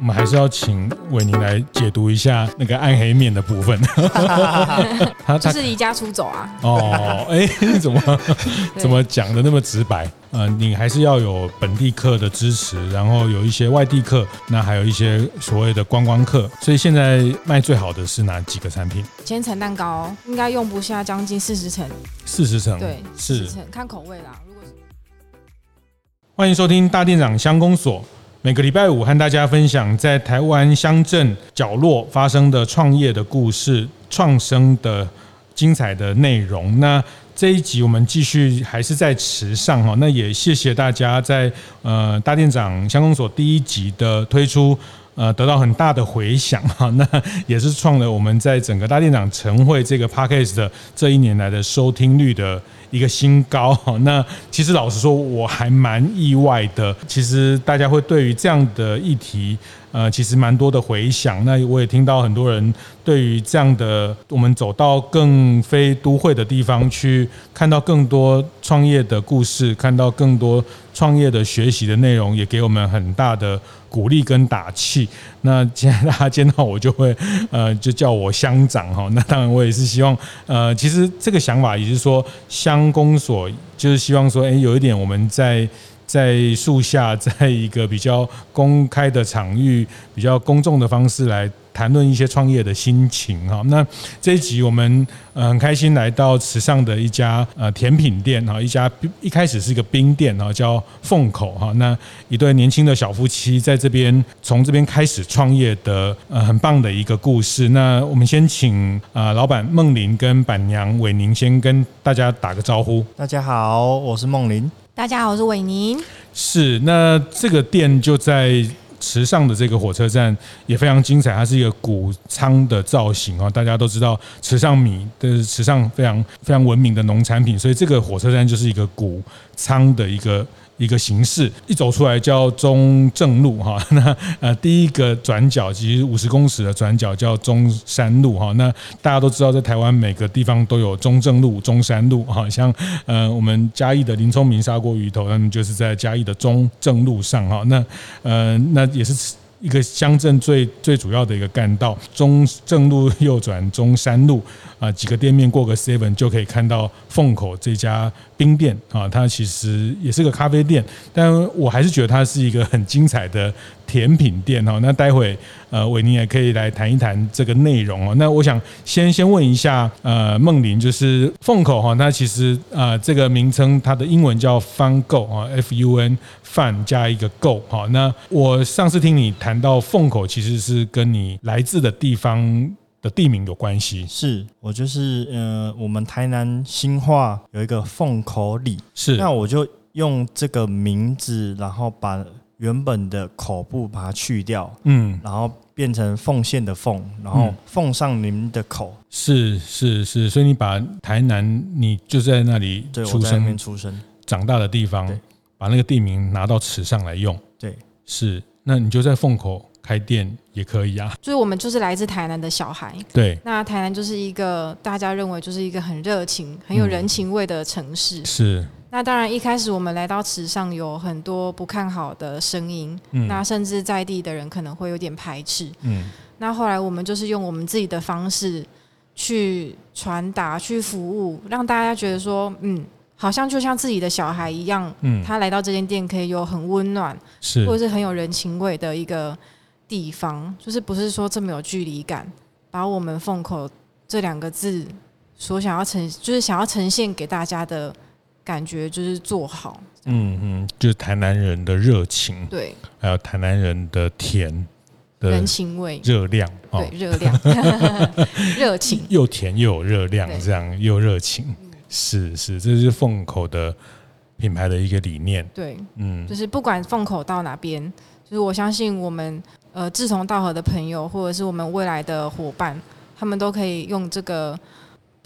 我们还是要请伟宁来解读一下那个暗黑面的部分。他就是离家出走啊！哦，哎，怎么怎么讲的那么直白？呃，你还是要有本地客的支持，然后有一些外地客，那还有一些所谓的观光客。所以现在卖最好的是哪几个产品？千层蛋糕应该用不下将近四十层。四十层，对，是四十层，看口味啦。如果是欢迎收听大店长乡公所。每个礼拜五和大家分享在台湾乡镇角落发生的创业的故事、创生的精彩的内容。那这一集我们继续还是在池上哈，那也谢谢大家在呃大店长乡公所第一集的推出，呃得到很大的回响哈，那也是创了我们在整个大店长晨会这个 Podcast 的这一年来的收听率的。一个新高，那其实老实说，我还蛮意外的。其实大家会对于这样的议题，呃，其实蛮多的回响。那我也听到很多人对于这样的，我们走到更非都会的地方去，看到更多创业的故事，看到更多创业的学习的内容，也给我们很大的鼓励跟打气。那今天大家见到我就会，呃，就叫我乡长哈。那当然我也是希望，呃，其实这个想法也是说，乡公所就是希望说，哎，有一点我们在。在树下，在一个比较公开的场域、比较公众的方式来谈论一些创业的心情哈。那这一集我们呃很开心来到池上的一家呃甜品店哈，一家一开始是一个冰店哈，叫凤口哈。那一对年轻的小夫妻在这边从这边开始创业的呃很棒的一个故事。那我们先请啊老板梦琳跟板娘伟宁先跟大家打个招呼。大家好，我是梦琳。大家好，我是伟宁。是，那这个店就在池上的这个火车站，也非常精彩。它是一个谷仓的造型啊，大家都知道池上米的是池上非常非常文明的农产品，所以这个火车站就是一个谷仓的一个。一个形式，一走出来叫中正路哈，那呃第一个转角其实五十公尺的转角叫中山路哈，那大家都知道在台湾每个地方都有中正路、中山路哈，像呃我们嘉义的林聪明砂锅鱼头，他们就是在嘉义的中正路上哈，那呃那也是。一个乡镇最最主要的一个干道，中正路右转中山路啊，几个店面过个 seven 就可以看到凤口这家冰店啊，它其实也是个咖啡店，但我还是觉得它是一个很精彩的甜品店哈。那待会呃伟宁也可以来谈一谈这个内容哦。那我想先先问一下呃梦玲，就是凤口哈，它其实呃这个名称它的英文叫 Fun Go 啊，F U N Fun 加一个 Go 哈。那我上次听你谈。谈到凤口，其实是跟你来自的地方的地名有关系。是我就是呃，我们台南新化有一个凤口里，是那我就用这个名字，然后把原本的口部把它去掉，嗯，然后变成奉献的奉，然后奉上您的口。是是是，所以你把台南，你就在那里出生、出生、长大的地方，把那个地名拿到池上来用。对，是。那你就在凤口开店也可以啊。所以，我们就是来自台南的小孩。对。那台南就是一个大家认为就是一个很热情、很有人情味的城市。是。那当然，一开始我们来到池上，有很多不看好的声音。嗯。那甚至在地的人可能会有点排斥。嗯。那后来我们就是用我们自己的方式去传达、去服务，让大家觉得说，嗯。好像就像自己的小孩一样，嗯，他来到这间店可以有很温暖，是或者是很有人情味的一个地方，就是不是说这么有距离感，把我们凤口这两个字所想要呈，就是想要呈现给大家的感觉，就是做好，嗯嗯，就是台南人的热情，对，还有台南人的甜的人情味、热量，对，热量、热情，又甜又有热量，这样又热情。是是，这是凤口的品牌的一个理念。对，嗯，就是不管凤口到哪边，就是我相信我们呃志同道合的朋友，或者是我们未来的伙伴，他们都可以用这个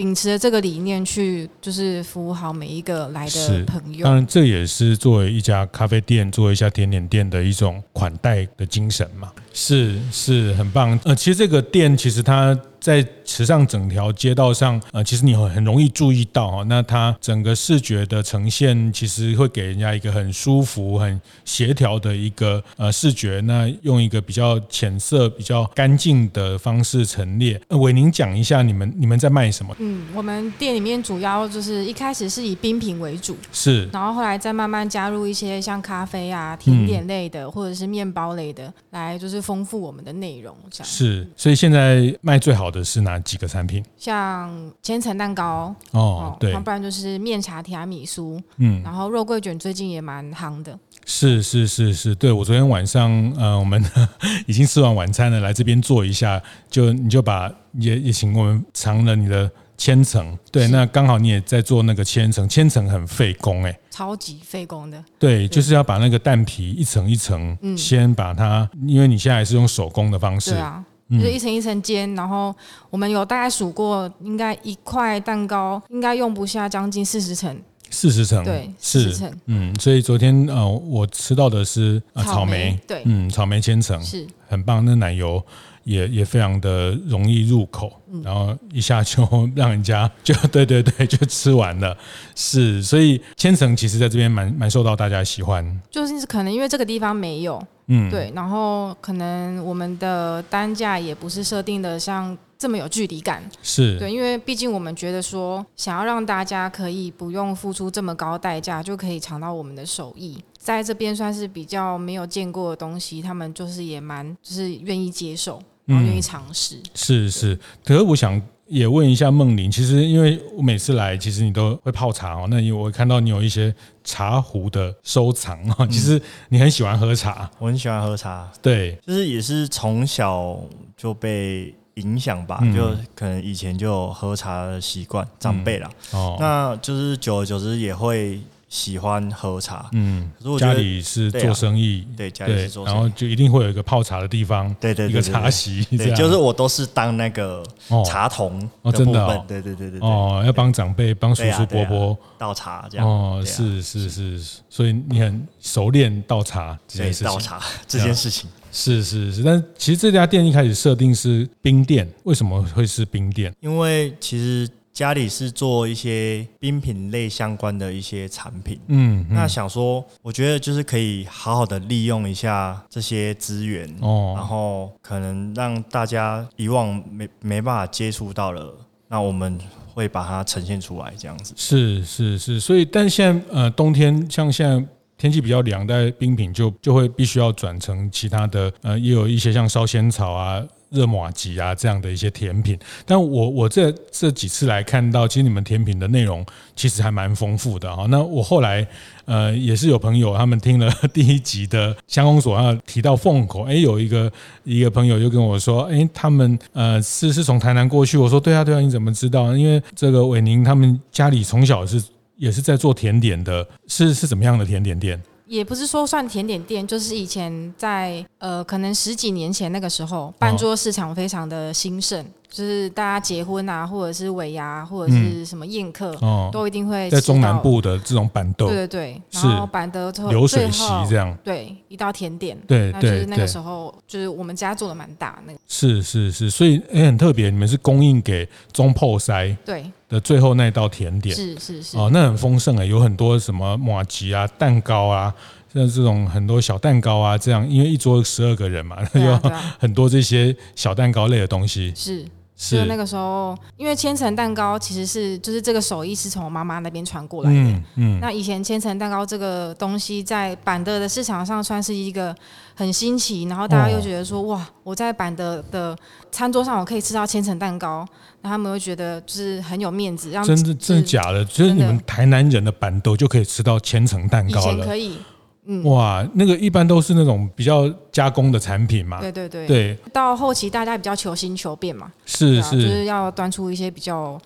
秉持着这个理念去，就是服务好每一个来的朋友。当然，这也是作为一家咖啡店、作为一家甜点店的一种款待的精神嘛。是，是很棒。呃，其实这个店其实它。在池上整条街道上，呃，其实你很很容易注意到哈，那它整个视觉的呈现，其实会给人家一个很舒服、很协调的一个呃视觉。那用一个比较浅色、比较干净的方式陈列。呃，伟宁讲一下你们你们在卖什么？嗯，我们店里面主要就是一开始是以冰品为主，是，然后后来再慢慢加入一些像咖啡啊、甜点类的，或者是面包类的，来就是丰富我们的内容。这样是，所以现在卖最好的是哪几个产品？像千层蛋糕哦，对，不然就是面茶提拉米苏，嗯，然后肉桂卷最近也蛮夯的。是是是是，对，我昨天晚上呃，我们 已经吃完晚餐了，来这边坐一下，就你就把也也请我们尝了你的千层，对，那刚好你也在做那个千层，千层很费工哎，超级费工的，对，就是要把那个蛋皮一层一层，嗯，先把它，因为你现在还是用手工的方式，对啊。就是一层一层煎，然后我们有大概数过，应该一块蛋糕应该用不下将近四十层。四十层，对，四十层，嗯，所以昨天呃，我吃到的是呃草莓，对，嗯，草莓千层是很棒，那奶油也也非常的容易入口，然后一下就 让人家就对对对就吃完了，是，所以千层其实在这边蛮蛮受到大家喜欢，就是可能因为这个地方没有。嗯，对，然后可能我们的单价也不是设定的像这么有距离感，是。对，因为毕竟我们觉得说，想要让大家可以不用付出这么高代价就可以尝到我们的手艺，在这边算是比较没有见过的东西，他们就是也蛮就是愿意接受，然后愿意尝试，嗯、是是，可是我想。也问一下梦玲，其实因为我每次来，其实你都会泡茶哦。那因为我看到你有一些茶壶的收藏啊，其实你很喜欢喝茶，我很喜欢喝茶，对，就是也是从小就被影响吧，嗯、就可能以前就有喝茶的习惯，长辈啦，嗯、哦，那就是久而久之也会。喜欢喝茶，嗯，可是我家里是做生意，对，家里是做生意，然后就一定会有一个泡茶的地方，对对，一个茶席，对，就是我都是当那个茶童哦，真的，对对对对哦，要帮长辈、帮叔叔伯伯。倒茶这样，哦，是是是，所以你很熟练倒茶这件事情，倒茶 这件事情，是是是，但其实这家店一开始设定是冰店，为什么会是冰店？因为其实。家里是做一些冰品类相关的一些产品，嗯，嗯，那想说，我觉得就是可以好好的利用一下这些资源，哦，然后可能让大家以往没没办法接触到了，那我们会把它呈现出来，这样子。是是是，所以，但现在呃，冬天像现在天气比较凉，但冰品就就会必须要转成其他的，呃，也有一些像烧仙草啊。热玛吉啊，这样的一些甜品，但我我这这几次来看到，其实你们甜品的内容其实还蛮丰富的哈。那我后来呃也是有朋友他们听了 第一集的乡公所，要提到凤口，哎，有一个一个朋友就跟我说，哎，他们呃是是从台南过去，我说对啊对啊，你怎么知道？因为这个伟宁他们家里从小是也是在做甜点的，是是怎么样的甜点店？也不是说算甜点店，就是以前在呃，可能十几年前那个时候，办桌市场非常的兴盛。就是大家结婚啊，或者是尾牙，或者是什么宴客，嗯、都一定会在中南部的这种板豆。对对对，然后板豆之后流水席这样。对，一道甜点。对对，就是那个时候，就是我们家做的蛮大那个。是是是，所以也很特别，你们是供应给中破塞对的最后那一道甜点。是是是。哦，那很丰盛啊，有很多什么马吉啊、蛋糕啊，像这种很多小蛋糕啊，这样，因为一桌十二个人嘛，有、啊啊、很多这些小蛋糕类的东西。是。是那个时候，因为千层蛋糕其实是就是这个手艺是从我妈妈那边传过来的。嗯，嗯，那以前千层蛋糕这个东西在板德的市场上算是一个很新奇，然后大家又觉得说、哦、哇，我在板德的餐桌上我可以吃到千层蛋糕，那他们又觉得就是很有面子。让真的真的假的？就是你们台南人的板豆就可以吃到千层蛋糕了？以前可以。嗯，哇，那个一般都是那种比较加工的产品嘛。对对对。对。到后期大家比较求新求变嘛。是是。就是要端出一些比较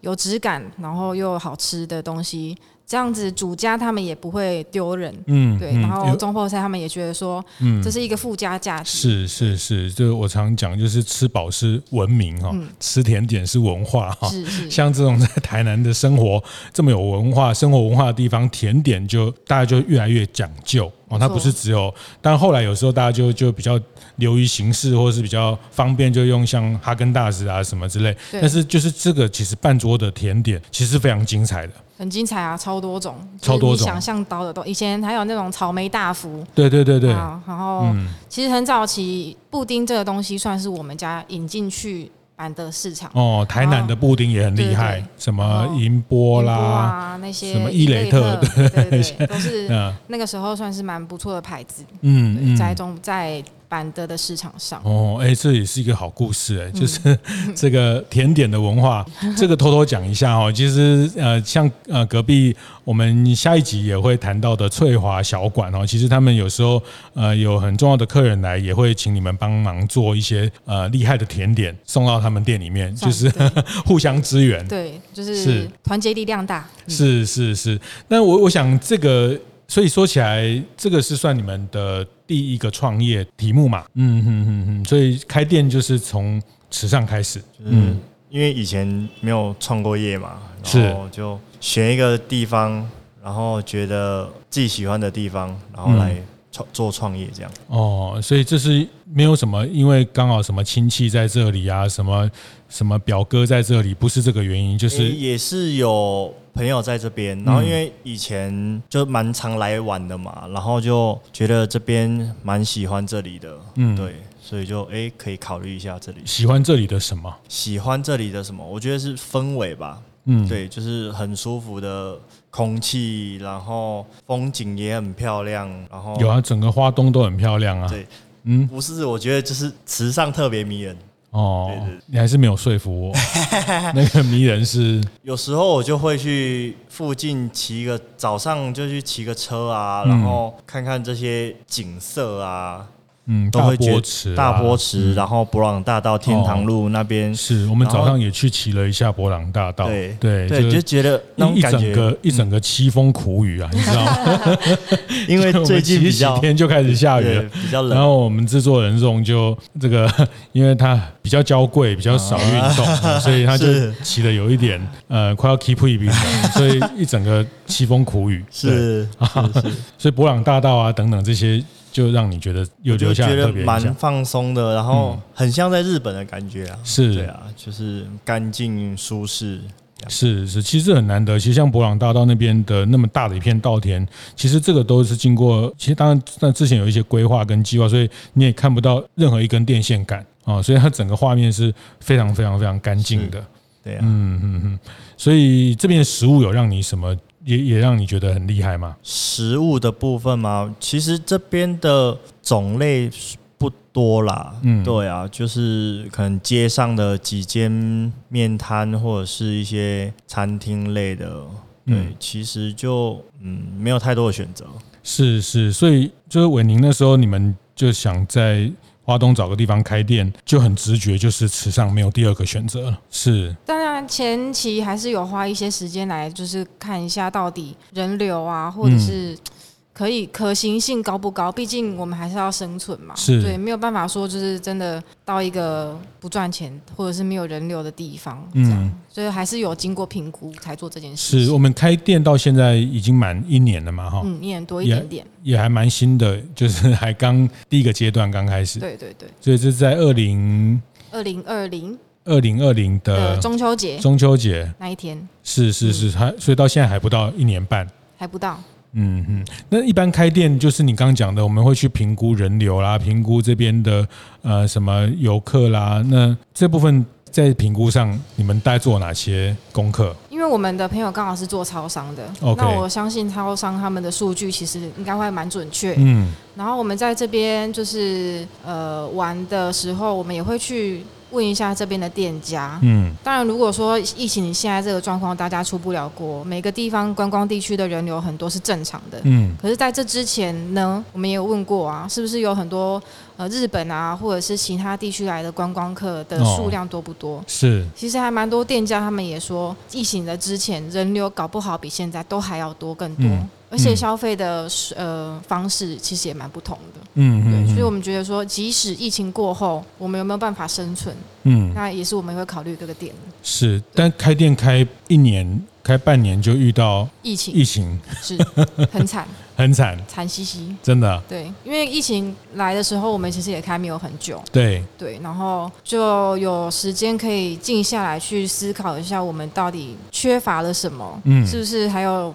有质感，然后又好吃的东西，这样子主家他们也不会丢人，嗯，对。然后中后菜他们也觉得说，嗯，这是一个附加价值。是是是，就我常讲，就是吃饱是文明哈，吃甜点是文化哈。是是。像这种在台南的生活这么有文化、生活文化的地方，甜点就大家就越来越讲究哦。它不是只有，但后来有时候大家就就比较流于形式，或者是比较方便，就用像哈根达斯啊什么之类。但是就是这个其实半桌的甜点其实非常精彩的。很精彩啊，超多种，超多种，想象到的都。以前还有那种草莓大福，对对对对。然后，其实很早期布丁这个东西算是我们家引进去板德市场。哦，台南的布丁也很厉害，什么银波啦，那些什么伊雷特，对对对，都是 那个时候算是蛮不错的牌子。嗯，在中在。板德的市场上哦，哎，这也是一个好故事哎，就是 这个甜点的文化，这个偷偷讲一下哦。其实呃，像呃隔壁我们下一集也会谈到的翠华小馆哦，其实他们有时候呃有很重要的客人来，也会请你们帮忙做一些呃厉害的甜点送到他们店里面，就是 互相支援，对，就是团结力量大，是是是。那我我想这个。所以说起来，这个是算你们的第一个创业题目嘛？嗯哼哼哼。所以开店就是从慈善开始，嗯，因为以前没有创过业嘛，然后就选一个地方，然后觉得自己喜欢的地方，然后来创做创业这样。哦，所以这是没有什么，因为刚好什么亲戚在这里啊，什么什么表哥在这里，不是这个原因，就是也是有。朋友在这边，然后因为以前就蛮常来玩的嘛，然后就觉得这边蛮喜欢这里的，嗯，对，所以就哎可以考虑一下这里。喜欢这里的什么？喜欢这里的什么？我觉得是氛围吧，嗯，对，就是很舒服的空气，然后风景也很漂亮，然后有啊，整个花东都很漂亮啊。对，嗯，不是，我觉得就是池上特别迷人。哦，对对对，你还是没有说服我。那个迷人是，有时候我就会去附近骑个，早上就去骑个车啊，然后看看这些景色啊。嗯，大波池，大波池，然后博朗大道天堂路那边，是我们早上也去骑了一下博朗大道，对对对，就觉得一整个一整个凄风苦雨啊，你知道吗？因为最近几天就开始下雨了，比较冷。然后我们制作人这种就这个，因为他比较娇贵，比较少运动，所以他就骑的有一点呃快要 keep up 所以一整个凄风苦雨是，所以博朗大道啊等等这些。就让你觉得有留下特别蛮放松的，然后很像在日本的感觉啊。是，对啊，就是干净舒适。是是，其实很难得。其实像博朗大道那边的那么大的一片稻田，其实这个都是经过。其实当然，那之前有一些规划跟计划，所以你也看不到任何一根电线杆啊。所以它整个画面是非常非常非常干净的。对啊，嗯嗯嗯。所以这边的食物有让你什么？也也让你觉得很厉害吗？食物的部分吗？其实这边的种类不多啦。嗯，对啊，就是可能街上的几间面摊或者是一些餐厅类的，对，嗯、其实就嗯没有太多的选择。是是，所以就是伟宁那时候你们就想在。花东找个地方开店就很直觉，就是池上没有第二个选择了。是，当然前期还是有花一些时间来，就是看一下到底人流啊，或者是。可以可行性高不高？毕竟我们还是要生存嘛。是，对，没有办法说就是真的到一个不赚钱或者是没有人流的地方，这样，嗯，所以还是有经过评估才做这件事。是我们开店到现在已经满一年了嘛？哈，嗯，一年多一点点，也，也还蛮新的，就是还刚第一个阶段刚开始。对对对，所以这是在二零二零二零二零二零的中秋节，中秋节那一天。是是是，还所以到现在还不到一年半，还不到。嗯嗯，那一般开店就是你刚刚讲的，我们会去评估人流啦，评估这边的呃什么游客啦。那这部分在评估上，你们大概做哪些功课？因为我们的朋友刚好是做超商的，Okay. 那我相信超商他们的数据其实应该会蛮准确。嗯，然后我们在这边就是呃玩的时候，我们也会去。问一下这边的店家，嗯，当然，如果说疫情现在这个状况，大家出不了国，每个地方观光地区的人流很多是正常的，嗯，可是在这之前呢，我们也有问过啊，是不是有很多呃日本啊，或者是其他地区来的观光客的数量多不多？哦、是，其实还蛮多店家他们也说，疫情的之前人流搞不好比现在都还要多更多。嗯而且消费的呃方式其实也蛮不同的，嗯，对，所以我们觉得说，即使疫情过后，我们有没有办法生存？嗯，那也是我们会考虑这个点。是，但开店开一年、开半年就遇到疫情，疫情是 很惨，很惨，惨兮兮，真的。对，因为疫情来的时候，我们其实也开没有很久，对对，然后就有时间可以静下来去思考一下，我们到底缺乏了什么？嗯，是不是还有？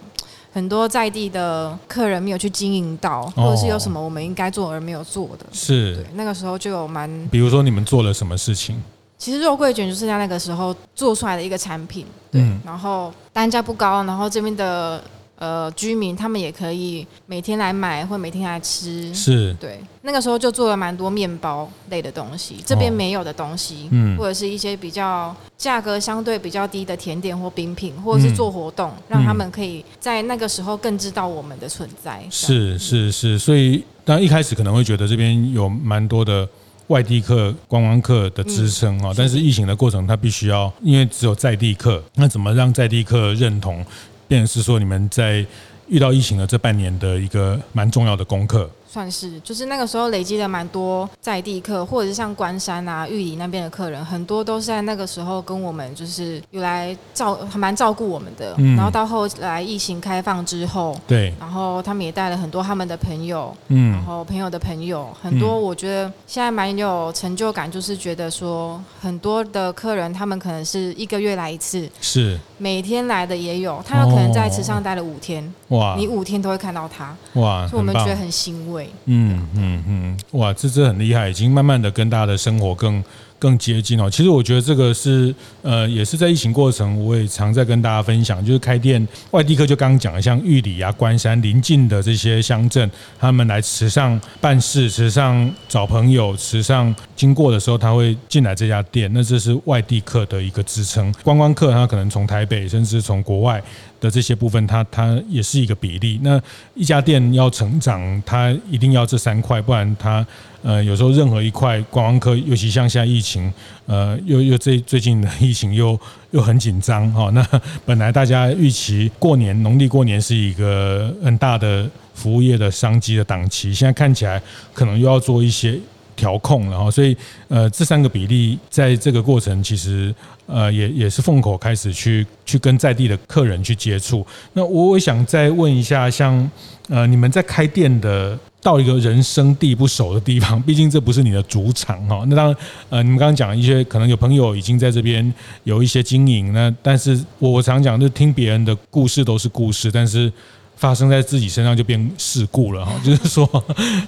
很多在地的客人没有去经营到，或者是有什么我们应该做而没有做的，是对。那个时候就有蛮，比如说你们做了什么事情？其实肉桂卷就是在那个时候做出来的一个产品，对。嗯、然后单价不高，然后这边的。呃，居民他们也可以每天来买，或每天来吃。是，对，那个时候就做了蛮多面包类的东西，这边没有的东西，嗯，或者是一些比较价格相对比较低的甜点或冰品，或者是做活动，让他们可以在那个时候更知道我们的存在。是是是，所以当一开始可能会觉得这边有蛮多的外地客、观光客的支撑啊，但是疫情的过程，它必须要因为只有在地客，那怎么让在地客认同？变成是说，你们在遇到疫情的这半年的一个蛮重要的功课。算是，就是那个时候累积了蛮多在地客，或者是像关山啊、玉里那边的客人，很多都是在那个时候跟我们就是有来照，还蛮照顾我们的。嗯。然后到后来疫情开放之后，对。然后他们也带了很多他们的朋友，嗯。然后朋友的朋友，很多我觉得现在蛮有成就感，就是觉得说很多的客人他们可能是一个月来一次，是。每天来的也有，他有可能在池上待了五天，哇！你五天都会看到他，哇！所以我们觉得很欣慰。嗯嗯嗯，哇，这这很厉害，已经慢慢的跟大家的生活更更接近哦。其实我觉得这个是呃，也是在疫情过程，我也常在跟大家分享，就是开店外地客就刚刚讲的，像玉里啊、关山邻近的这些乡镇，他们来池上办事、池上找朋友、池上经过的时候，他会进来这家店，那这是外地客的一个支撑。观光客他可能从台北，甚至从国外。的这些部分，它它也是一个比例。那一家店要成长，它一定要这三块，不然它呃有时候任何一块观光客，尤其像现在疫情，呃又又最最近的疫情又又很紧张哈。那本来大家预期过年农历过年是一个很大的服务业的商机的档期，现在看起来可能又要做一些。调控，然后所以呃，这三个比例在这个过程其实呃也也是凤口开始去去跟在地的客人去接触。那我我想再问一下，像呃你们在开店的到一个人生地不熟的地方，毕竟这不是你的主场哈。那当然呃你们刚刚讲一些可能有朋友已经在这边有一些经营，那但是我我常讲就听别人的故事都是故事，但是。发生在自己身上就变事故了哈，就是说，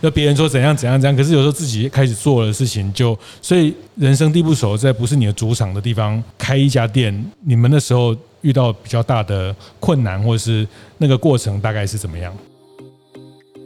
要别人说怎样怎样怎样，可是有时候自己开始做的事情就，所以人生地不熟，在不是你的主场的地方开一家店，你们那时候遇到比较大的困难，或者是那个过程大概是怎么样？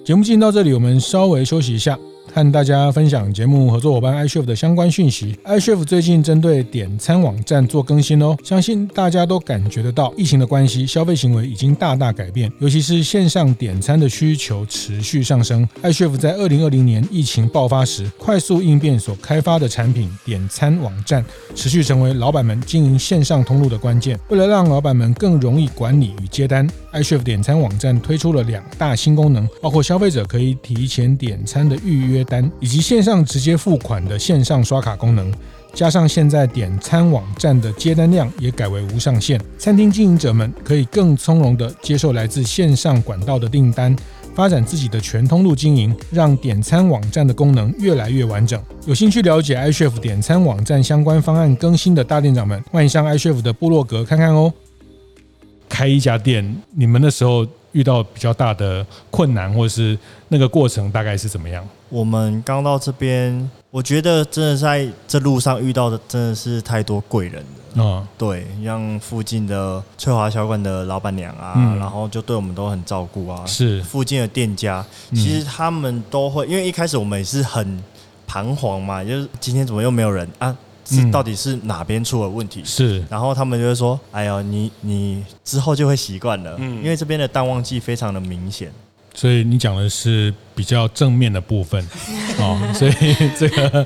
节目进行到这里，我们稍微休息一下。和大家分享节目合作伙伴 iChef 的相关讯息。iChef 最近针对点餐网站做更新哦，相信大家都感觉得到，疫情的关系，消费行为已经大大改变，尤其是线上点餐的需求持续上升。iChef 在二零二零年疫情爆发时，快速应变所开发的产品点餐网站，持续成为老板们经营线上通路的关键。为了让老板们更容易管理与接单，iChef 点餐网站推出了两大新功能，包括消费者可以提前点餐的预约单以及线上直接付款的线上刷卡功能，加上现在点餐网站的接单量也改为无上限，餐厅经营者们可以更从容地接受来自线上管道的订单，发展自己的全通路经营，让点餐网站的功能越来越完整。有兴趣了解 iChef 点餐网站相关方案更新的大店长们，欢迎上 iChef 的部落格看看哦。开一家店，你们那时候遇到比较大的困难，或是那个过程大概是怎么样？我们刚到这边，我觉得真的在这路上遇到的真的是太多贵人了。嗯，对，像附近的翠华小馆的老板娘啊，嗯、然后就对我们都很照顾啊。是附近的店家，其实他们都会，因为一开始我们也是很彷徨嘛，就是今天怎么又没有人啊？是到底是哪边出了问题？是，然后他们就会说：“哎呀，你你之后就会习惯了，嗯，因为这边的淡旺季非常的明显。”所以你讲的是比较正面的部分 哦，所以这个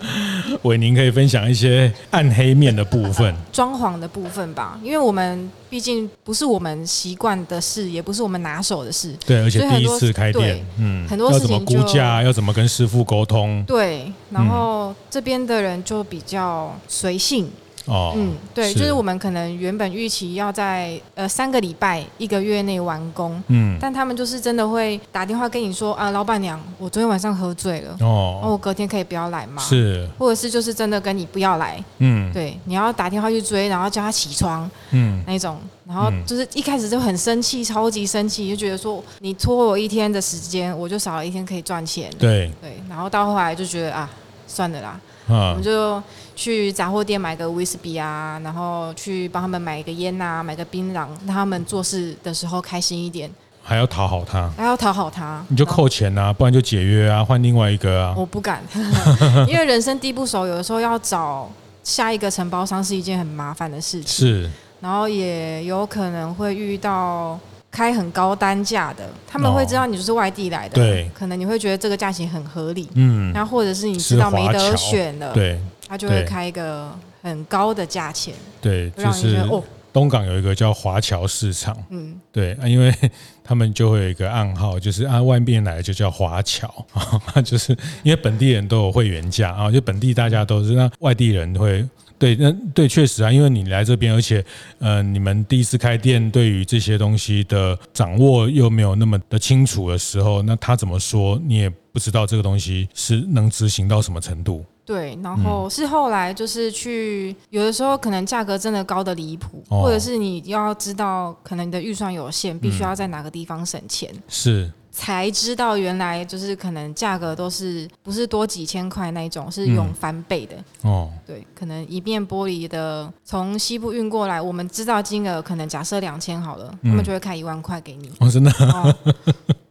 伟宁可以分享一些暗黑面的部分，装潢的部分吧，因为我们毕竟不是我们习惯的事，也不是我们拿手的事，对，而且第一次开店，嗯，很多事情要怎么估价，要怎么跟师傅沟通，对，然后这边的人就比较随性。哦，嗯，对，是。就是我们可能原本预期要在呃三个礼拜一个月内完工，嗯，但他们就是真的会打电话跟你说啊，老板娘，我昨天晚上喝醉了，哦，我隔天可以不要来吗？是，或者是就是真的跟你不要来，嗯，对，你要打电话去追，然后叫他起床，嗯，那种，然后就是一开始就很生气，超级生气，就觉得说你拖我一天的时间，我就少了一天可以赚钱，对，对，然后到后来就觉得啊，算了啦，啊，我们就。去杂货店买个威士忌啊，然后去帮他们买一个烟啊，买个槟榔，让他们做事的时候开心一点。还要讨好他，还要讨好他，你就扣钱啊，不然就解约啊，换另外一个啊。我不敢，因为人生地不熟，有的时候要找下一个承包商是一件很麻烦的事情。是，然后也有可能会遇到开很高单价的，他们会知道你就是外地来的，对，可能你会觉得这个价钱很合理，嗯，然后或者是你知道没得选了，对。他就会开一个很高的价钱，对，就是哦。东港有一个叫华侨市场，嗯，对啊，因为 他们就会有一个暗号，就是啊，外面来的就叫华侨。啊，就是因为本地人都有会员价啊，就本地大家都是，那外地人会对，那对，确实啊，因为你来这边，而且呃，你们第一次开店，对于这些东西的掌握又没有那么的清楚的时候，那他怎么说，你也不知道这个东西是能执行到什么程度。对，然后是后来就是去，有的时候可能价格真的高得离谱，哦、或者是你要知道，可能你的预算有限，必须要在哪个地方省钱，嗯、是。才知道原来就是可能价格都是不是多几千块那一种，是用翻倍的、嗯、哦。对，可能一面玻璃的从西部运过来，我们知道金额可能假设两千好了，嗯、他们就会开一万块给你。哦，真的。哦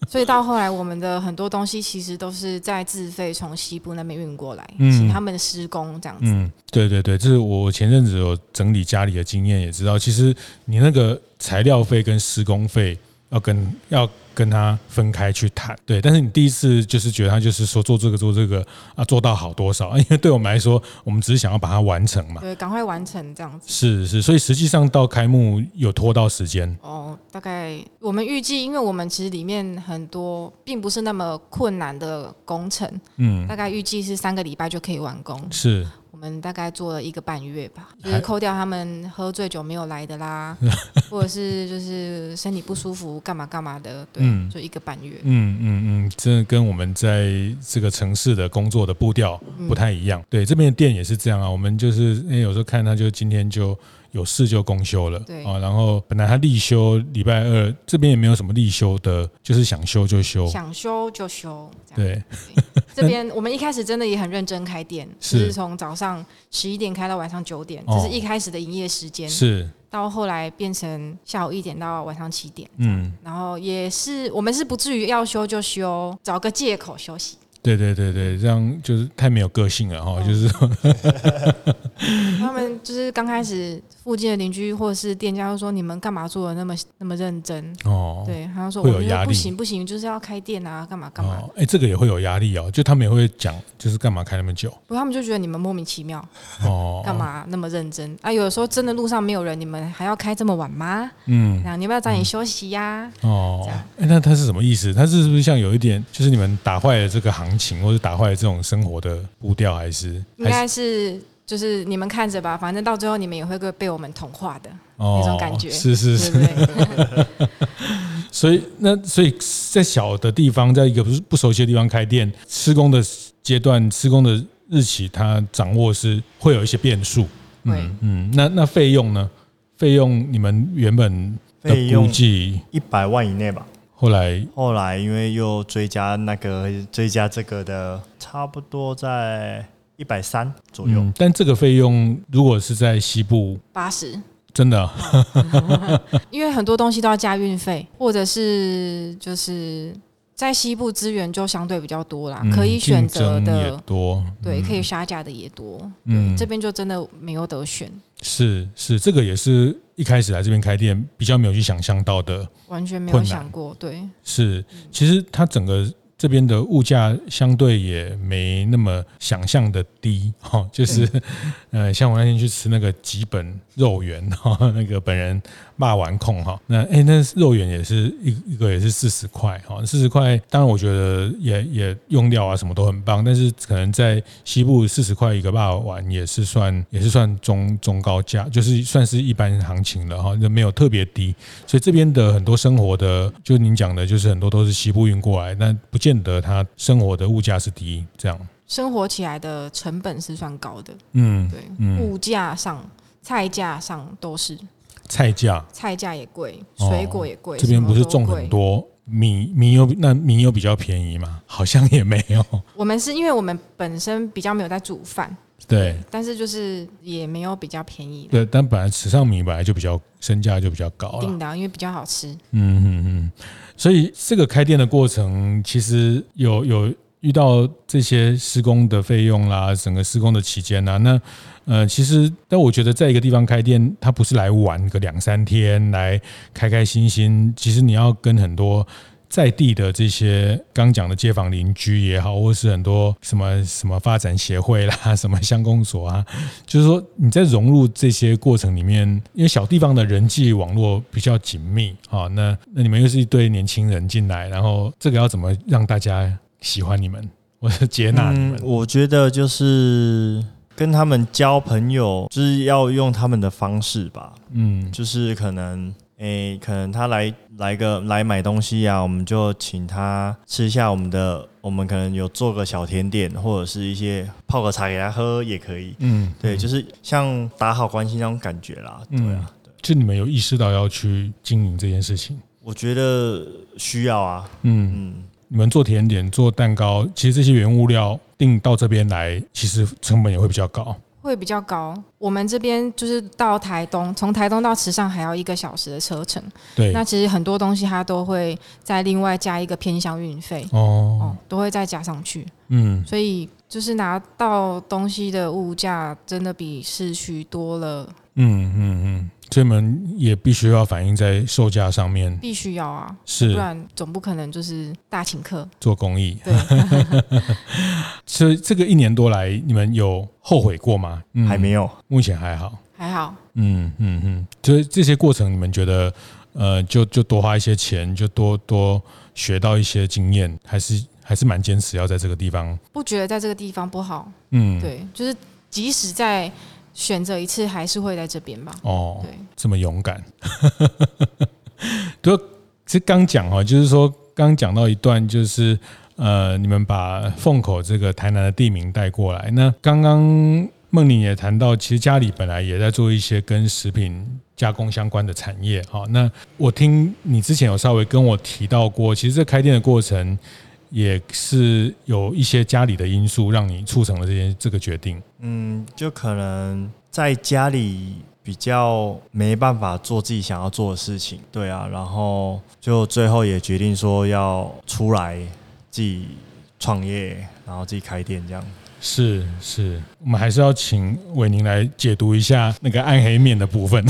所以到后来，我们的很多东西其实都是在自费从西部那边运过来，嗯、请他们施工这样子。嗯，对对对，这是我前阵子有整理家里的经验，也知道，其实你那个材料费跟施工费要跟要。跟他分开去谈，对，但是你第一次就是觉得他就是说做这个做这个啊，做到好多少？因为对我们来说，我们只是想要把它完成嘛，对，赶快完成这样子。是是，所以实际上到开幕有拖到时间哦，大概我们预计，因为我们其实里面很多并不是那么困难的工程，嗯，大概预计是三个礼拜就可以完工。是。我们大概做了一个半月吧，就是扣掉他们喝醉酒没有来的啦，或者是就是身体不舒服干嘛干嘛的，对，嗯、就一个半月。嗯嗯嗯，这跟我们在这个城市的工作的步调不太一样。嗯、对，这边的店也是这样啊，我们就是因为有时候看他就今天就。有事就公休了，对。啊，然后本来他立休礼拜二，这边也没有什么立休的，就是想休就休，想休就休。对，这边我们一开始真的也很认真开店，是从早上十一点开到晚上九点，这是一开始的营业时间，是。到后来变成下午一点到晚上七点，嗯，然后也是我们是不至于要休就休，找个借口休息。对对对对，这样就是太没有个性了哈，就是 他们就是刚开始附近的邻居或者是店家会说，你们干嘛做的那么那么认真哦？对，他说会有压力，不行不行，就是要开店啊，干嘛干嘛？哎，这个也会有压力哦，就他们也会讲，就是干嘛开那么久？不，他们就觉得你们莫名其妙哦，干嘛那么认真啊？有的时候真的路上没有人，你们还要开这么晚吗？嗯，那你要不要早点休息呀？哦，哎，那他是什么意思？他是是不是像有一点，就是你们打坏了这个行？情，或者打坏了这种生活的步调，还是应该是就是你们看着吧，反正到最后你们也会被我们同化的那种感觉。是是是。所以那所以在小的地方，在一个不不熟悉的地方开店，施工的阶段、施工的日期，它掌握是会有一些变数。嗯嗯。那那费用呢？费用你们原本的估计一百万以内吧。后来，后来因为又追加那个追加这个的，差不多在一百三左右。嗯，但这个费用如果是在西部，八十，真的，因为很多东西都要加运费，或者是就是在西部资源就相对比较多啦，可以选择的也多，对，可以杀价的也多，嗯，这边就真的没有得选。是是，这个也是一开始来这边开店比较没有去想象到的，完全没有想过，对，是，其实它整个。这边的物价相对也没那么想象的低 哈，就是呃，像我那天去吃那个吉本肉圆哈，那个本人骂完控哈，那哎那肉圆也是一一个也是四十块哈，四十块，当然我觉得也也用料啊什么都很棒，但是可能在西部四十块一个霸碗也是算也是算中中高价，就是算是一般行情了哈，那没有特别低，所以这边的很多生活的，就您讲的，就是很多都是西部运过来，那不。见得它生活的物价是低，这样。生活起来的成本是算高的。嗯，对，物价上、菜价上都是菜价，菜价也贵，水果也贵。这边不是种很多米，米有那米有比较便宜吗？好像也没有。我们是因为我们本身比较没有在煮饭。对，但是就是也没有比较便宜。对，但本来池上米本来就比较身价就比较高了，定的，因为比较好吃。嗯嗯嗯，所以这个开店的过程，其实有有遇到这些施工的费用啦，整个施工的期间呢，那呃，其实但我觉得在一个地方开店，它不是来玩个两三天，来开开心心。其实你要跟很多。在地的这些刚讲的街坊邻居也好，或是很多什么什么发展协会啦，什么乡公所啊，就是说你在融入这些过程里面，因为小地方的人际网络比较紧密啊，那那你们又是一堆年轻人进来，然后这个要怎么让大家喜欢你们，或者接纳你们？嗯，我觉得就是跟他们交朋友，就是要用他们的方式吧，嗯，就是可能。诶、欸，可能他来来个来买东西啊，我们就请他吃一下我们的，我们可能有做个小甜点，或者是一些泡个茶给他喝也可以。嗯，对，就是像打好关系那种感觉啦。对啊，对，就你们有意识到要去经营这件事情？我觉得需要啊。嗯嗯，你们做甜点、做蛋糕，其实这些原物料订到这边来，其实成本也会比较高。会比较高，我们这边就是到台东，从台东到池上还要一个小时的车程。对，那其实很多东西它都会再另外加一个偏向运费哦，哦，都会再加上去。嗯，所以就是拿到东西的物价真的比市区多了。嗯嗯嗯。所以我们也必须要反映在售价上面，必须要啊，是，不然总不可能就是大请客做公益。对，所以这个一年多来，你们有后悔过吗？嗯、还没有，目前还好，还好。嗯嗯嗯，所以这些过程，你们觉得，呃，就就多花一些钱，就多多学到一些经验，还是还是蛮坚持要在这个地方？不觉得在这个地方不好？嗯，对，就是即使在。选择一次还是会在这边吧。哦，对，这么勇敢。就其实刚讲哈，就是说刚讲到一段，就是呃，你们把凤口这个台南的地名带过来。那刚刚孟宁也谈到，其实家里本来也在做一些跟食品加工相关的产业。哈，那我听你之前有稍微跟我提到过，其实这开店的过程。也是有一些家里的因素让你促成了这件这个决定。嗯，就可能在家里比较没办法做自己想要做的事情，对啊，然后就最后也决定说要出来自己创业，然后自己开店这样。是是，我们还是要请伟宁来解读一下那个暗黑面的部分。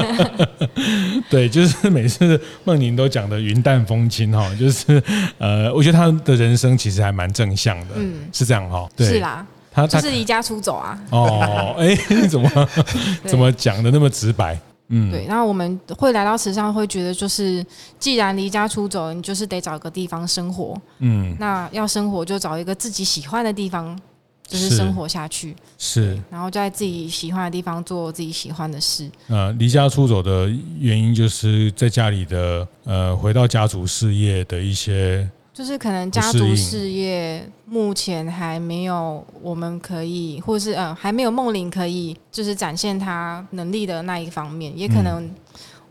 对，就是每次梦宁都讲的云淡风轻哈，就是呃，我觉得他的人生其实还蛮正向的，嗯，是这样哈，对，是啦，他他就是离家出走啊。哦，哎，怎么 怎么讲的那么直白？嗯，对，然后我们会来到池上，会觉得就是，既然离家出走，你就是得找个地方生活。嗯，那要生活就找一个自己喜欢的地方，就是生活下去。是，然后就在自己喜欢的地方做自己喜欢的事。呃，离家出走的原因就是在家里的呃，回到家族事业的一些。就是可能家族事业目前还没有我们可以，或是呃还没有梦玲可以就是展现他能力的那一方面，也可能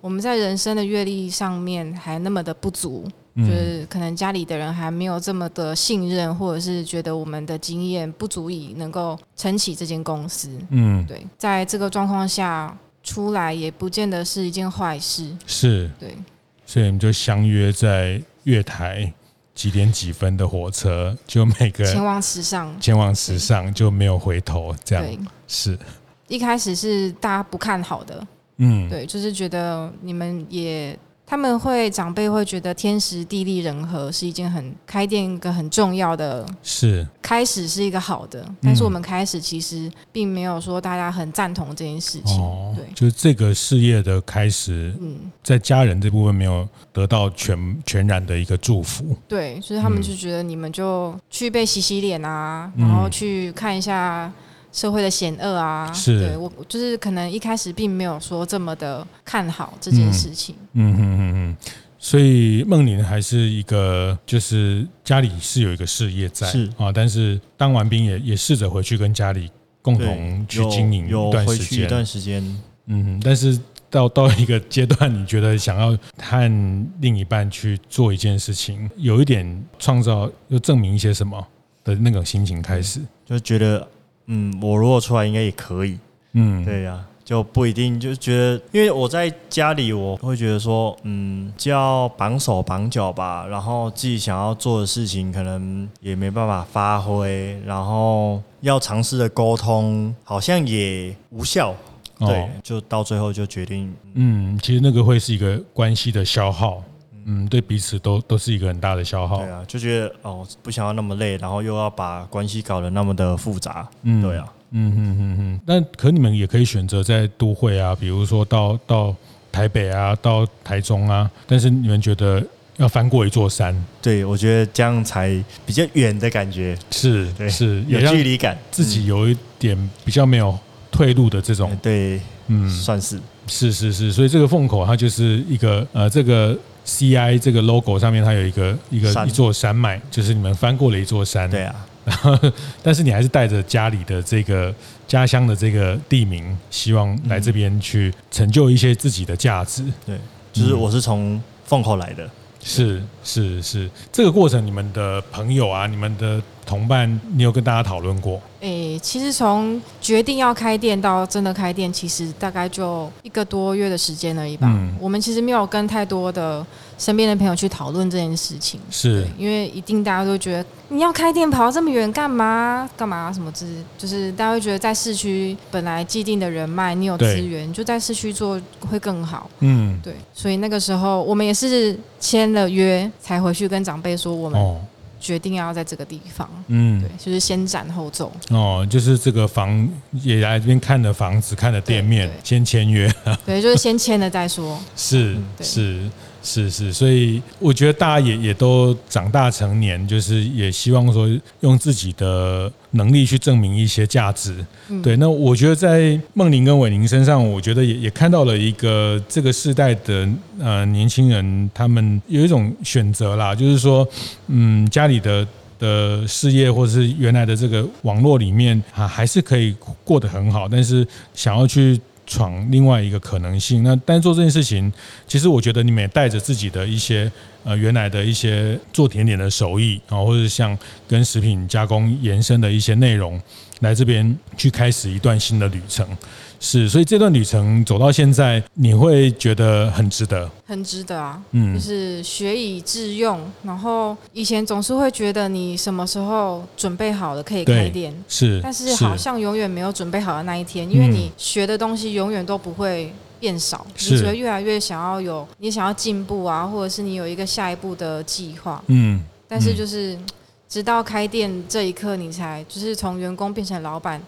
我们在人生的阅历上面还那么的不足，就是可能家里的人还没有这么的信任，或者是觉得我们的经验不足以能够撑起这间公司。嗯，对，在这个状况下出来也不见得是一件坏事。是，对，所以我们就相约在月台。几点几分的火车，就每个人前往时尚，前往时尚就没有回头，这样是。一开始是大家不看好的，嗯，对，就是觉得你们也。他们会长辈会觉得天时地利人和是一件很开店一个很重要的，是。开始是一个好的，但是我们开始其实并没有说大家很赞同这件事情，哦、对，就是这个事业的开始，嗯，在家人这部分没有得到全全然的一个祝福，对，所以他们就觉得你们就去被洗洗脸啊，然后去看一下。社会的险恶啊，是对我就是可能一开始并没有说这么的看好这件事情。嗯嗯嗯嗯，所以梦玲还是一个，就是家里是有一个事业在，是啊，但是当完兵也也试着回去跟家里共同去经营一段时间，一段时间。嗯，但是到到一个阶段，你觉得想要和另一半去做一件事情，有一点创造又证明一些什么的那种心情开始，就觉得。嗯，我如果出来应该也可以。嗯，对呀、啊，就不一定就觉得，因为我在家里，我会觉得说，嗯，叫绑手绑脚吧，然后自己想要做的事情可能也没办法发挥，然后要尝试的沟通好像也无效。对，哦、就到最后就决定，嗯，其实那个会是一个关系的消耗。嗯，对彼此都都是一个很大的消耗。对啊，就觉得哦，不想要那么累，然后又要把关系搞得那么的复杂。嗯，对啊，嗯嗯嗯嗯。那可你们也可以选择在都会啊，比如说到到台北啊，到台中啊。但是你们觉得要翻过一座山？对，我觉得这样才比较远的感觉。是，对，是有距离感，自己有一点比较没有退路的这种。对，嗯，算是，是是是。所以这个凤口它就是一个呃这个。C I 这个 logo 上面，它有一个一个一座山脉，就是你们翻过了一座山。对啊，然 后但是你还是带着家里的这个家乡的这个地名，希望来这边去成就一些自己的价值。对，就是我是从凤口来的。是是是，这个过程你们的朋友啊，你们的同伴，你有跟大家讨论过？诶、欸，其实从决定要开店到真的开店，其实大概就一个多月的时间而已吧。嗯，我们其实没有跟太多的身边的朋友去讨论这件事情，是因为一定大家都觉得你要开店跑这么远干嘛？干嘛什么之，就是大家会觉得在市区本来既定的人脉，你有资源，就在市区做会更好。嗯，对，所以那个时候我们也是签了约才回去跟长辈说我们。哦决定要在这个地方，嗯，对，就是先斩后奏。哦，就是这个房也来这边看了房子，看了店面，先签约。对，就是先签了再说。是是。是是，所以我觉得大家也也都长大成年，就是也希望说用自己的能力去证明一些价值。嗯、对，那我觉得在梦玲跟伟宁身上，我觉得也也看到了一个这个世代的呃年轻人，他们有一种选择啦，就是说，嗯，家里的的事业或者是原来的这个网络里面啊，还是可以过得很好，但是想要去。闯另外一个可能性，那但做这件事情，其实我觉得你们也带着自己的一些呃原来的一些做甜点的手艺啊，或者像跟食品加工延伸的一些内容，来这边去开始一段新的旅程。是，所以这段旅程走到现在，你会觉得很值得，很值得啊。嗯，就是学以致用。然后以前总是会觉得你什么时候准备好了可以开店，是，但是好像永远没有准备好的那一天，因为你学的东西永远都不会变少，你只会越来越想要有，你想要进步啊，或者是你有一个下一步的计划。嗯，但是就是直到开店这一刻，你才就是从员工变成老板。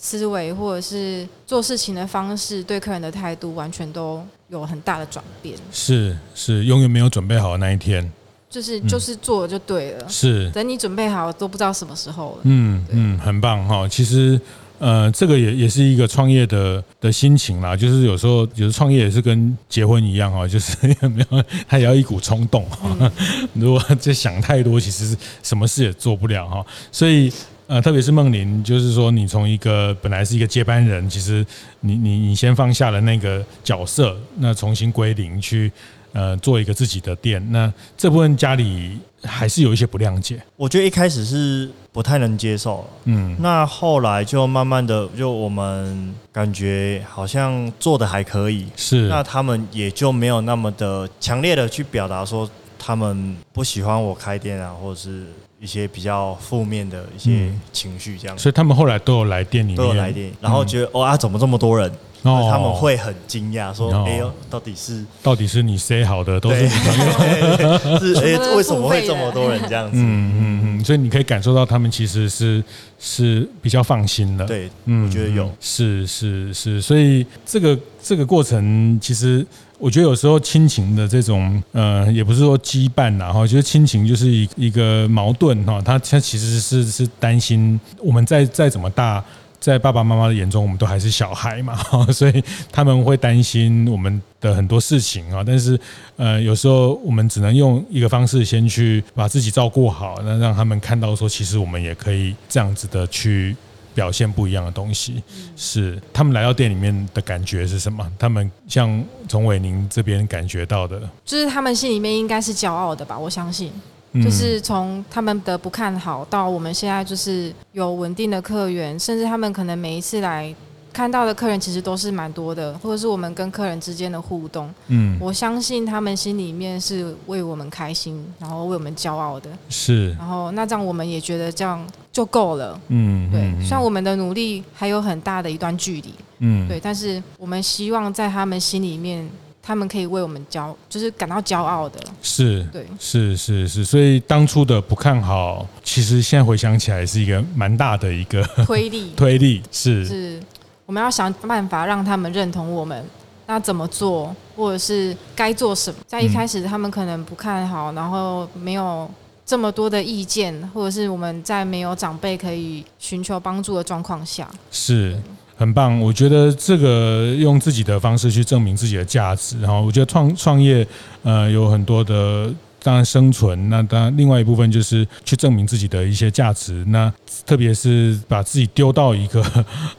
思维或者是做事情的方式，对客人的态度，完全都有很大的转变。是是，永远没有准备好的那一天。就是就是做就对了。是，等你准备好都不知道什么时候了。嗯嗯，很棒哈。其实呃，这个也也是一个创业的的心情啦。就是有时候，有时创业也是跟结婚一样哈，就是有没有，他也要一股冲动哈。嗯、如果这想太多，其实什么事也做不了哈。所以。呃，特别是梦玲，就是说，你从一个本来是一个接班人，其实你你你先放下了那个角色，那重新归零去，呃，做一个自己的店。那这部分家里还是有一些不谅解。我觉得一开始是不太能接受，嗯，那后来就慢慢的，就我们感觉好像做的还可以，是，那他们也就没有那么的强烈的去表达说他们不喜欢我开店啊，或者是。一些比较负面的一些情绪，这样、嗯，所以他们后来都有来店里面，都有来店，然后觉得哦啊，怎么这么多人？哦，他们会很惊讶，说：“哎呦，到底是到底是你塞好的，都是你。朋友，是哎，为什么会这么多人这样子？”嗯嗯嗯，所以你可以感受到他们其实是是比较放心的。对，嗯，我觉得有，是是是，所以这个这个过程，其实我觉得有时候亲情的这种呃，也不是说羁绊呐，哈，就是亲情就是一一个矛盾哈，他他其实是是担心我们再再怎么大。在爸爸妈妈的眼中，我们都还是小孩嘛，所以他们会担心我们的很多事情啊。但是，呃，有时候我们只能用一个方式，先去把自己照顾好，那让他们看到说，其实我们也可以这样子的去表现不一样的东西。是他们来到店里面的感觉是什么？他们像从伟宁这边感觉到的，就是他们心里面应该是骄傲的吧？我相信。就是从他们的不看好到我们现在就是有稳定的客源，甚至他们可能每一次来看到的客人其实都是蛮多的，或者是我们跟客人之间的互动。嗯，我相信他们心里面是为我们开心，然后为我们骄傲的。是，然后那这样我们也觉得这样就够了。嗯，对。虽然我们的努力还有很大的一段距离。嗯，对，但是我们希望在他们心里面。他们可以为我们骄，就是感到骄傲的。是，对，是是是，所以当初的不看好，其实现在回想起来是一个蛮大的一个 推力。推力是是，我们要想办法让他们认同我们。那怎么做，或者是该做什么？在一开始他们可能不看好，然后没有这么多的意见，或者是我们在没有长辈可以寻求帮助的状况下，是。很棒，我觉得这个用自己的方式去证明自己的价值，然后我觉得创创业，呃，有很多的当然生存，那当然另外一部分就是去证明自己的一些价值，那特别是把自己丢到一个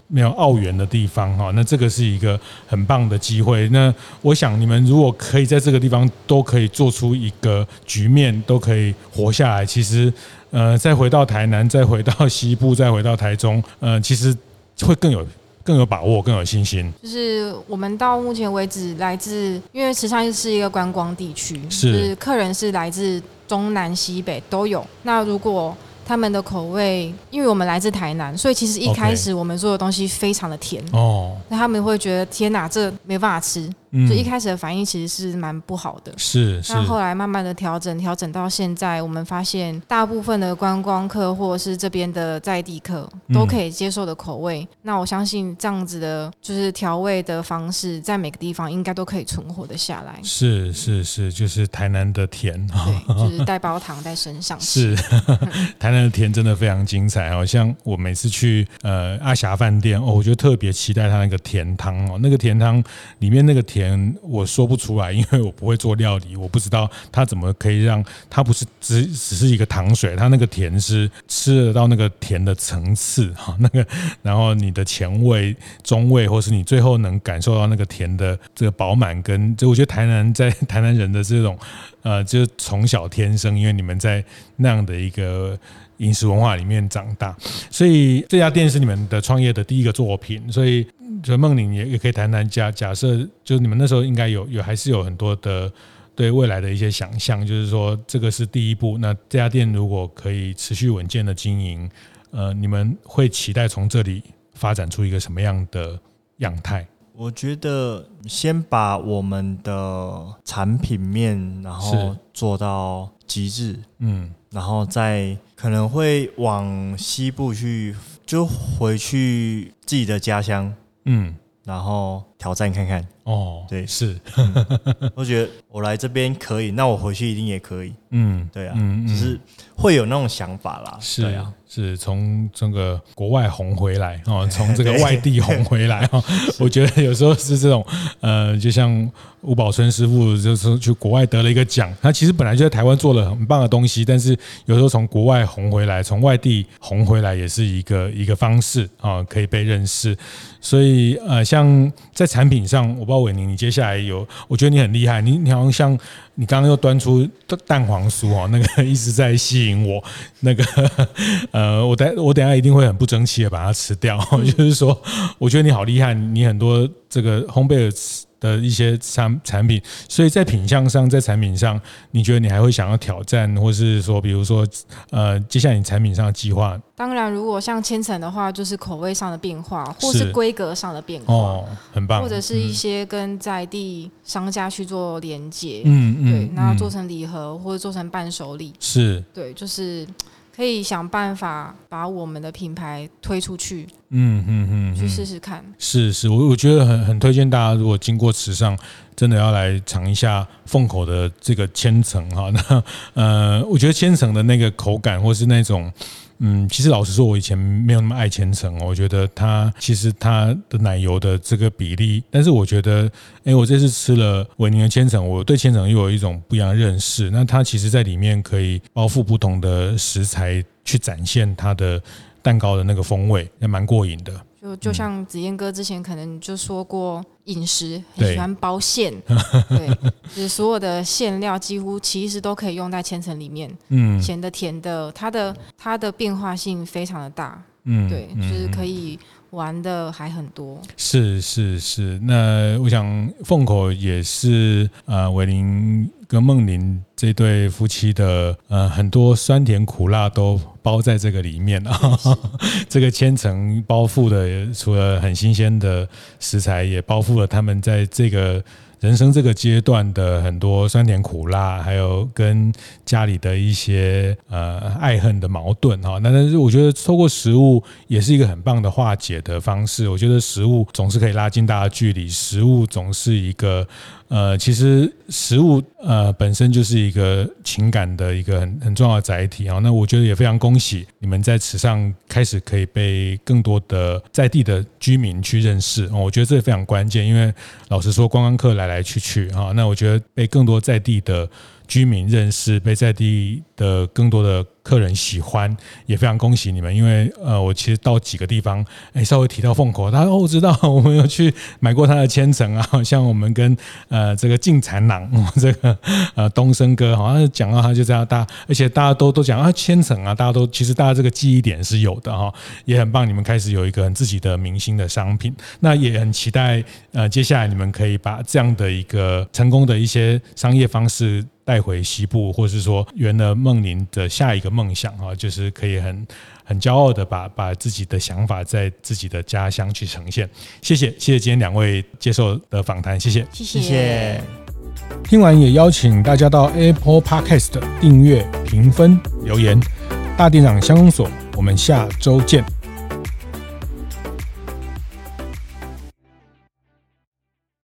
没有奥援的地方哈，那这个是一个很棒的机会。那我想你们如果可以在这个地方都可以做出一个局面，都可以活下来，其实呃，再回到台南，再回到西部，再回到台中，呃，其实会更有。更有把握，更有信心。就是我们到目前为止，来自因为池上是一个观光地区，是，就是客人是来自东南西北都有。那如果他们的口味，因为我们来自台南，所以其实一开始我们做的东西非常的甜哦，那他们会觉得天哪，这没办法吃。嗯、所以一开始的反应其实是蛮不好的，是。是。那后来慢慢的调整，调整到现在，我们发现大部分的观光客或者是这边的在地客都可以接受的口味。嗯、那我相信这样子的，就是调味的方式，在每个地方应该都可以存活的下来。是是是，就是台南的甜，对，就是带包糖在身上。是，台南的甜真的非常精彩哦。像我每次去呃阿霞饭店哦，我就特别期待它那个甜汤哦，那个甜汤里面那个甜。甜我说不出来，因为我不会做料理，我不知道它怎么可以让它不是只只是一个糖水，它那个甜是吃得到那个甜的层次哈，那个然后你的前味、中味，或是你最后能感受到那个甜的这个饱满，跟就我觉得台南在台南人的这种呃，就是从小天生，因为你们在那样的一个饮食文化里面长大，所以这家店是你们的创业的第一个作品，所以。就梦玲也也可以谈谈假假设，就是你们那时候应该有有还是有很多的对未来的一些想象，就是说这个是第一步。那这家店如果可以持续稳健的经营，呃，你们会期待从这里发展出一个什么样的样态？我觉得先把我们的产品面，然后做到极致，嗯，然后再可能会往西部去，就回去自己的家乡。嗯，然后挑战看看。哦，对，是，嗯、我觉得我来这边可以，那我回去一定也可以，嗯，对啊，嗯，只是会有那种想法啦，是啊，是从这个国外红回来哦，从这个外地红回来哦，我觉得有时候是这种，呃，就像。吴宝春师傅就是去国外得了一个奖，他其实本来就在台湾做了很棒的东西，但是有时候从国外红回来，从外地红回来也是一个一个方式啊，可以被认识。所以呃，像在产品上，我不知道伟宁，你接下来有，我觉得你很厉害，你你好像像你刚刚又端出蛋黄酥哦，那个一直在吸引我，那个 呃，我等我等下一定会很不争气的把它吃掉。就是说，我觉得你好厉害，你很多这个烘焙的。的一些产产品，所以在品相上，在产品上，你觉得你还会想要挑战，或是说，比如说，呃，接下来你产品上的计划？当然，如果像千层的话，就是口味上的变化，或是规格上的变化，哦，很棒，或者是一些跟在地商家去做连接，嗯嗯，对，那做成礼盒或者做成伴手礼，是，对，就是。可以想办法把我们的品牌推出去，嗯嗯嗯，去试试看。是是，我我觉得很很推荐大家，如果经过池上，真的要来尝一下凤口的这个千层哈。那呃，我觉得千层的那个口感，或是那种。嗯，其实老实说，我以前没有那么爱千层。我觉得它其实它的奶油的这个比例，但是我觉得，哎，我这次吃了维尼的千层，我对千层又有一种不一样的认识。那它其实在里面可以包覆不同的食材，去展现它的蛋糕的那个风味，也蛮过瘾的。就就像子燕哥之前可能就说过，饮食很喜欢包馅，对，就是所有的馅料几乎其实都可以用在千层里面，嗯，咸的、甜的，它的它的变化性非常的大，嗯，对，就是可。以。玩的还很多，是是是。那我想凤口也是呃，伟林跟梦玲这对夫妻的呃，很多酸甜苦辣都包在这个里面啊。这个千层包覆的，除了很新鲜的食材，也包覆了他们在这个。人生这个阶段的很多酸甜苦辣，还有跟家里的一些呃爱恨的矛盾哈，那但是我觉得透过食物也是一个很棒的化解的方式。我觉得食物总是可以拉近大家距离，食物总是一个。呃，其实食物呃本身就是一个情感的一个很很重要的载体啊。那我觉得也非常恭喜你们在此上开始可以被更多的在地的居民去认识。我觉得这非常关键，因为老实说，观光客来来去去啊，那我觉得被更多在地的。居民认识，被在地的更多的客人喜欢，也非常恭喜你们。因为呃，我其实到几个地方，哎，稍微提到凤口，他说哦，我知道，我们有去买过他的千层啊。像我们跟呃这个进蚕郎，这个 呃东升哥，好像讲到他就这样大，而且大家都都讲啊千层啊，大家都其实大家这个记忆点是有的哈，也很棒。你们开始有一个很自己的明星的商品，那也很期待呃接下来你们可以把这样的一个成功的一些商业方式。带回西部，或是说圆了梦林的下一个梦想啊，就是可以很很骄傲的把把自己的想法在自己的家乡去呈现。谢谢，谢谢今天两位接受的访谈，谢谢，谢谢。听完也邀请大家到 Apple Podcast 订阅、评分、留言。大店长相公所，我们下周见。